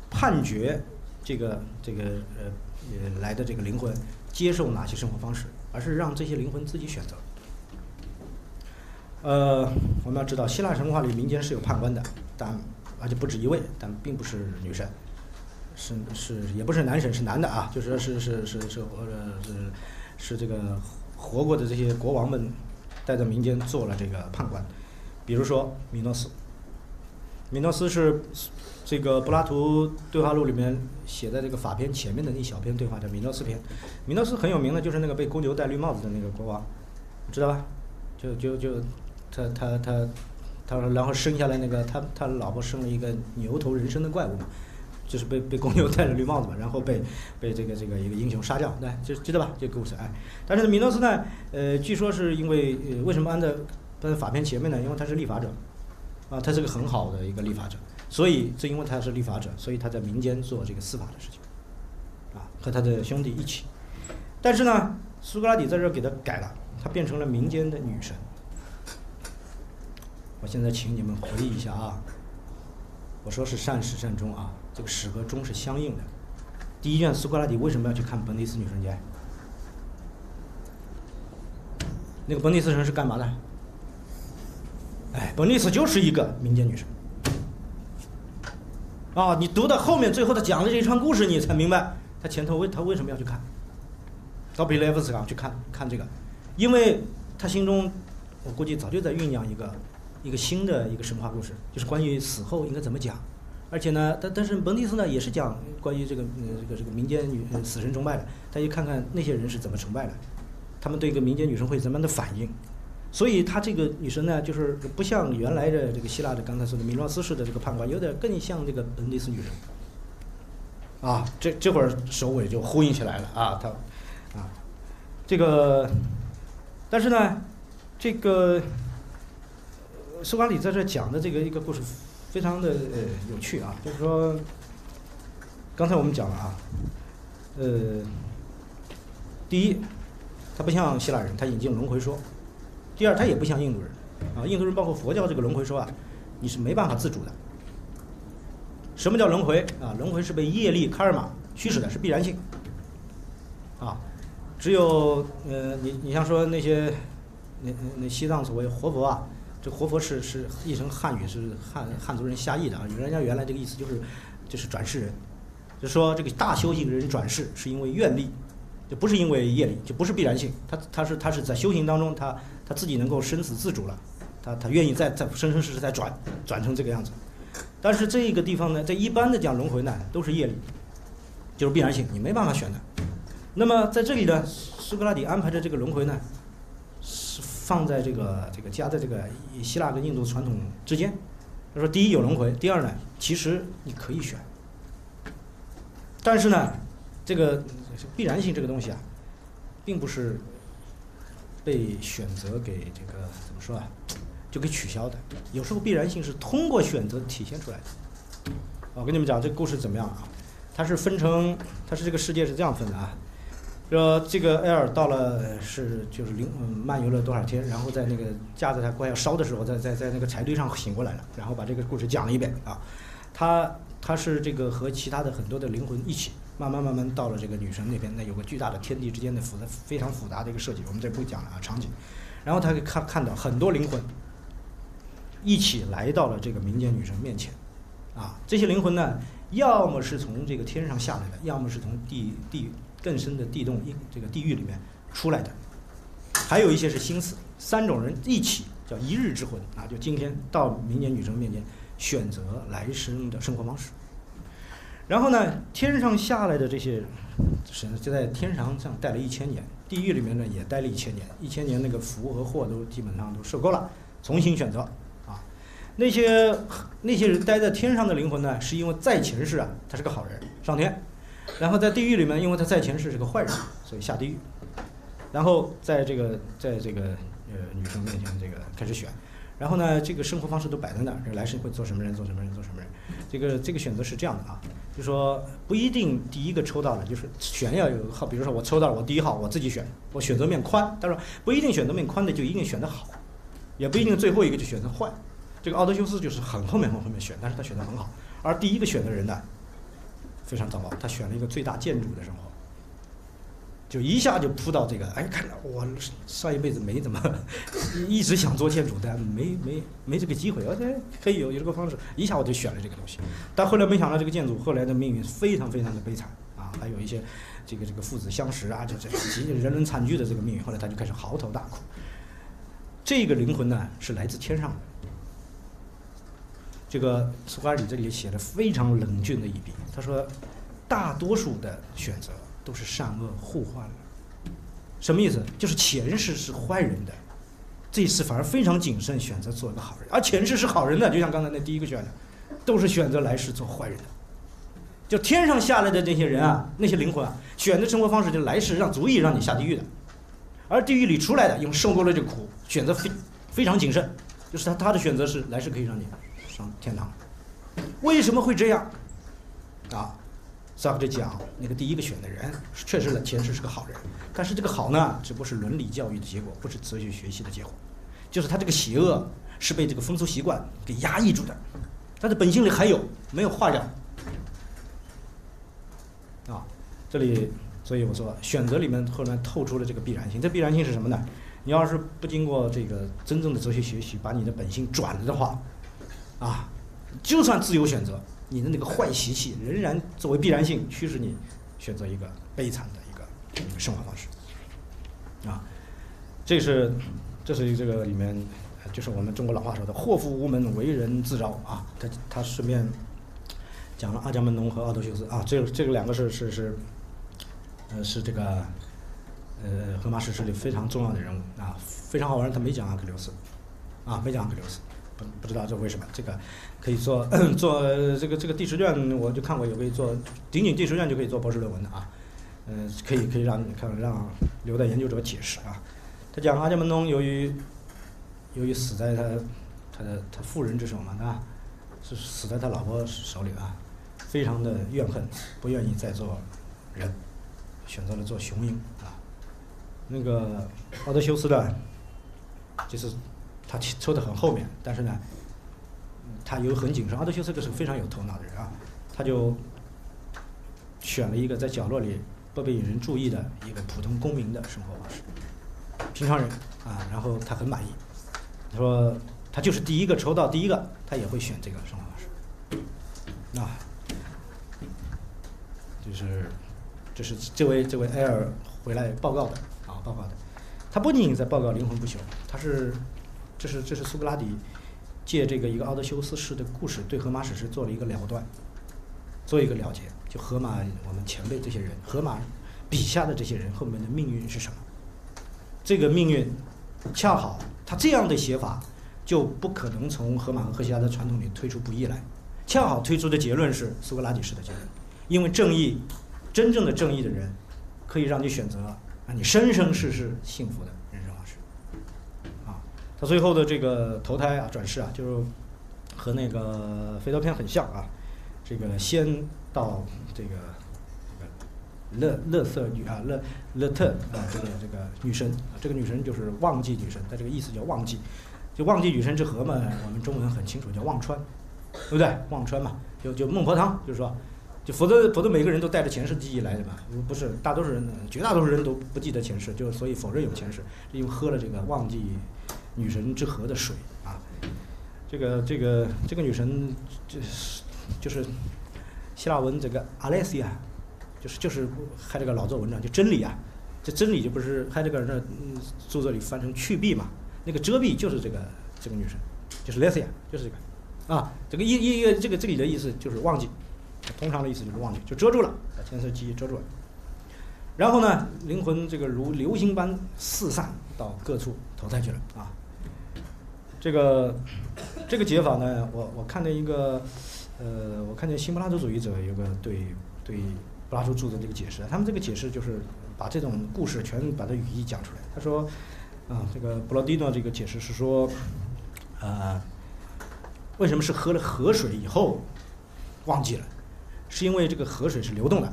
判决这个这个呃呃来的这个灵魂接受哪些生活方式，而是让这些灵魂自己选择。呃，我们要知道，希腊神话里民间是有判官的，但。而且不止一位，但并不是女神，是是也不是男神，是男的啊，就是是是是是或者是是这个活过的这些国王们带着民间做了这个判官，比如说米诺斯，米诺斯是这个柏拉图对话录里面写在这个法篇前面的一小篇对话叫米诺斯篇，米诺斯很有名的，就是那个被公牛戴绿帽子的那个国王，知道吧？就就就他他他。他说，然后生下来那个他他老婆生了一个牛头人身的怪物嘛，就是被被公牛戴了绿帽子嘛，然后被被这个这个一个英雄杀掉，对，就记得吧？这个故事哎。但是米诺斯呢，呃，据说是因为呃为什么安在在法片前面呢？因为他是立法者，啊，他是个很好的一个立法者，所以正因为他是立法者，所以他在民间做这个司法的事情，啊，和他的兄弟一起。但是呢，苏格拉底在这儿给他改了，他变成了民间的女神。我现在请你们回忆一下啊，我说是善始善终啊，这个始和终是相应的。第一卷苏格拉底为什么要去看本尼斯女神节？那个本尼斯神是干嘛的？哎，本尼斯就是一个民间女神。啊，你读到后面，最后他讲的这一串故事，你才明白他前头为他为什么要去看。到比雷夫斯港去看看这个，因为他心中，我估计早就在酝酿一个一个新的一个神话故事，就是关于死后应该怎么讲。而且呢，但但是蒙蒂斯呢也是讲关于这个呃这个这个民间女死神崇拜的，他去看看那些人是怎么崇拜的，他们对一个民间女神会怎么样的反应。所以他这个女神呢，就是不像原来的这个希腊的刚才说的米诺斯式的这个判官，有点更像这个恩蒂斯女神。啊，这这会儿首尾就呼应起来了啊，他。啊，这个，但是呢，这个苏格拉底在这讲的这个一个故事，非常的呃有趣啊。就是说，刚才我们讲了啊，呃，第一，他不像希腊人，他引进轮回说；第二，他也不像印度人啊。印度人包括佛教这个轮回说啊，你是没办法自主的。什么叫轮回啊？轮回是被业力、卡尔玛驱使的，是必然性啊。只有呃，你你像说那些那那西藏所谓活佛啊，这活佛是是译成汉语是汉汉族人瞎译的啊，人家原来这个意思就是就是转世人，就说这个大修行人转世是因为愿力，就不是因为业力，就不是必然性，他他是他是在修行当中他他自己能够生死自主了，他他愿意再再生生世世再转转成这个样子，但是这个地方呢，在一般的讲轮回呢都是业力，就是必然性，你没办法选的。那么在这里呢，苏格拉底安排的这个轮回呢，放在这个这个夹在这个希腊跟印度传统之间。他说：第一有轮回，第二呢，其实你可以选，但是呢，这个必然性这个东西啊，并不是被选择给这个怎么说啊，就给取消的。有时候必然性是通过选择体现出来的。我跟你们讲这个故事怎么样啊？它是分成，它是这个世界是这样分的啊。说这个艾尔到了是就是灵漫游了多少天，然后在那个架子上快要烧的时候，在在在那个柴堆上醒过来了，然后把这个故事讲了一遍啊。他他是这个和其他的很多的灵魂一起，慢慢慢慢到了这个女神那边，那有个巨大的天地之间的复杂非常复杂的一个设计，我们这不讲了啊场景。然后他看看到很多灵魂一起来到了这个民间女神面前，啊，这些灵魂呢，要么是从这个天上下来的，要么是从地地。更深的地洞，一这个地狱里面出来的，还有一些是心死，三种人一起叫一日之魂啊，就今天到明年女生面前选择来生的生活方式。然后呢，天上下来的这些神就在天上上待了一千年，地狱里面呢也待了一千年，一千年那个福和祸都基本上都受够了，重新选择啊。那些那些人待在天上的灵魂呢，是因为在前世啊，他是个好人，上天。然后在地狱里面，因为他在前世是个坏人，所以下地狱。然后在这个在这个呃女生面前这个开始选。然后呢，这个生活方式都摆在那儿，这来世会做什么人，做什么人，做什么人。这个这个选择是这样的啊，就说不一定第一个抽到了就是选要有号，比如说我抽到了我第一号，我自己选，我选择面宽。他说不一定选择面宽的就一定选得好，也不一定最后一个就选择坏。这个奥德修斯就是很后面很后面选，但是他选的很好。而第一个选的人呢？非常糟糕，他选了一个最大建筑的时候，就一下就扑到这个，哎，看到我上一辈子没怎么，一直想做建筑，但没没没这个机会，而且可以有有这个方式，一下我就选了这个东西。但后来没想到这个建筑后来的命运非常非常的悲惨啊，还有一些这个这个父子相识啊，这这极人伦惨剧的这个命运，后来他就开始嚎啕大哭。这个灵魂呢是来自天上的。这个苏格拉底这里写的非常冷峻的一笔，他说，大多数的选择都是善恶互换了，什么意思？就是前世是坏人的，这一次反而非常谨慎，选择做一个好人，而前世是好人的，就像刚才那第一个选的，都是选择来世做坏人的，就天上下来的那些人啊，那些灵魂啊，选择生活方式就来世让足以让你下地狱的，而地狱里出来的，因为受过了这苦，选择非非常谨慎，就是他他的选择是来世可以让你。上天堂，为什么会这样？啊，萨克就讲那个第一个选的人确实了前世是个好人，但是这个好呢，只不过是伦理教育的结果，不是哲学学习的结果。就是他这个邪恶是被这个风俗习惯给压抑住的，他的本性里还有没有化掉？啊，这里所以我说选择里面后来透出了这个必然性，这必然性是什么呢？你要是不经过这个真正的哲学学习，把你的本性转了的话，啊，就算自由选择，你的那个坏习气仍然作为必然性驱使你选择一个悲惨的一个生活方式。啊，这是这是这个里面就是我们中国老话说的“祸福无门，为人自招”啊。他他顺便讲了阿伽门农和奥德修斯啊，这这个两个是是是，呃，是这个。呃，荷马史诗里非常重要的人物啊，非常好玩。他没讲阿克琉斯，啊，没讲阿克琉斯，不知道这为什么。这个可以做 做这个这个第十卷，我就看过有可以做，仅仅第十卷就可以做博士论文的啊。嗯，可以可以让看让留待研究者解释啊。他讲阿伽门农由于由于死在他他的他妇人之手嘛，啊，是死在他老婆手里啊，非常的怨恨，不愿意再做人，选择了做雄鹰啊。那个奥德修斯的，就是他抽的很后面，但是呢，他又很谨慎。阿德修斯个是非常有头脑的人啊，他就选了一个在角落里不被引人注意的一个普通公民的生活方式，平常人啊，然后他很满意。他说他就是第一个抽到第一个，他也会选这个生活方式。啊，就是这是这位这位埃尔回来报告的啊。报告的，他不仅仅在报告灵魂不朽，他是，这是这是苏格拉底借这个一个奥德修斯式的故事，对荷马史诗做了一个了断，做一个了解。就荷马我们前辈这些人，荷马笔下的这些人后面的命运是什么？这个命运恰好他这样的写法，就不可能从荷马和荷西亚的传统里推出不义来，恰好推出的结论是苏格拉底式的结论，因为正义，真正的正义的人，可以让你选择。啊，你生生世世幸福的，他最后的这个投胎啊、转世啊，就是和那个《飞刀片》很像啊。这个先到这个这个乐乐色女啊，乐乐特啊，这个这个女神，这个女神就是忘记女神，她这个意思叫忘记，就忘记女神之河嘛，我们中文很清楚叫忘川，对不对？忘川嘛，就就孟婆汤，就是说。就否则，否则每个人都带着前世记忆来的嘛？不是，大多数人，绝大多数人都不记得前世，就所以否认有前世，因为喝了这个忘记女神之河的水啊。这个这个这个女神就是就是希腊文这个 Alessia，就是就是还这个老作文章就真理啊，这真理就不是还这个那著作里翻成去蔽嘛？那个遮蔽就是这个这个女神，就是莱西啊就是这个啊。这个一一个这个这里的意思就是忘记。通常的意思就是忘记，就遮住了，把前世记忆遮住了。然后呢，灵魂这个如流星般四散到各处投胎去了啊。这个这个解法呢，我我看见一个，呃，我看见新柏拉图主义者有个对对柏拉图著的这个解释，他们这个解释就是把这种故事全把它语义讲出来。他说，啊，这个布罗迪诺这个解释是说，呃，为什么是喝了河水以后忘记了？是因为这个河水是流动的，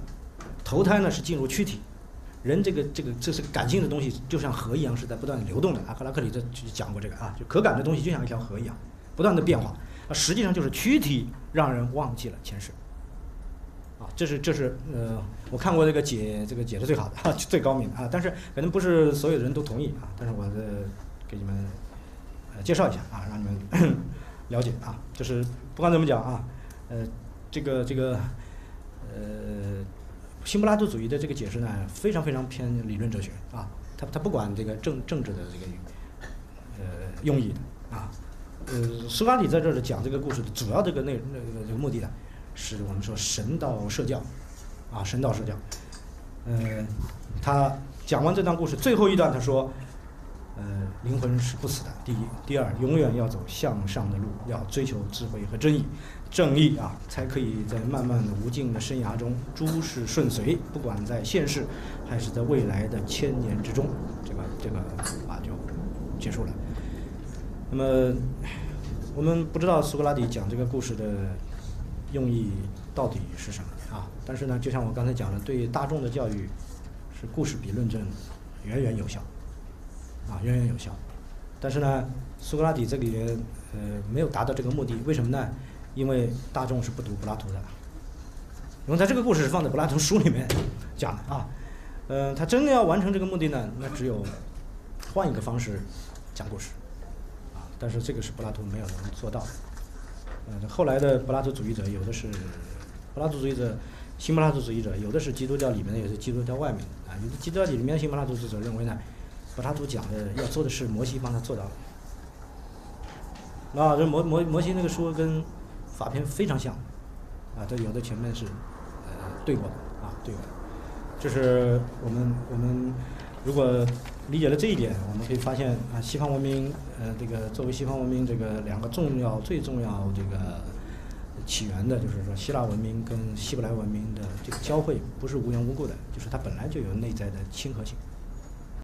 投胎呢是进入躯体，人这个这个这是感性的东西，就像河一样是在不断流动的。啊，赫拉克里这就讲过这个啊，就可感的东西就像一条河一样，不断的变化。啊，实际上就是躯体让人忘记了前世。啊，这是这是呃，我看过这个解这个解释最好的，最高明的啊。但是可能不是所有的人都同意啊，但是我的给你们介绍一下啊，让你们 了解啊。就是不管怎么讲啊，呃，这个这个。呃，新柏拉图主义的这个解释呢，非常非常偏理论哲学啊，他他不管这个政政治的这个呃用意啊，呃，苏格拉底在这儿讲这个故事的主要这个内那个这个目的呢，是我们说神道社教啊，神道社教，呃，他讲完这段故事最后一段，他说，呃，灵魂是不死的，第一，第二，永远要走向上的路，要追求智慧和正义。正义啊，才可以在漫漫的无尽的生涯中诸事顺遂。不管在现世，还是在未来的千年之中，这个这个啊就结束了。那么我们不知道苏格拉底讲这个故事的用意到底是什么啊？但是呢，就像我刚才讲的，对大众的教育是故事比论证远远有效啊，远远有效。但是呢，苏格拉底这里呃没有达到这个目的，为什么呢？因为大众是不读柏拉图的，因为他这个故事是放在柏拉图书里面讲的啊，呃，他真的要完成这个目的呢，那只有换一个方式讲故事，啊，但是这个是柏拉图没有能做到的。呃，后来的柏拉图主义者有的是柏拉图主义者，新柏拉图主义者有的是基督教里面的，有的基督教外面的啊。有的基督教里面的新柏拉图主义者认为呢，柏拉图讲的要做的是摩西帮他做到了。啊，这摩摩摩西那个书跟法篇非常像，啊，这有的前面是呃对过的啊，对过的。这是我们我们如果理解了这一点，我们可以发现啊，西方文明呃这个作为西方文明这个两个重要最重要这个起源的，就是说希腊文明跟希伯来文明的这个交汇不是无缘无故的，就是它本来就有内在的亲和性。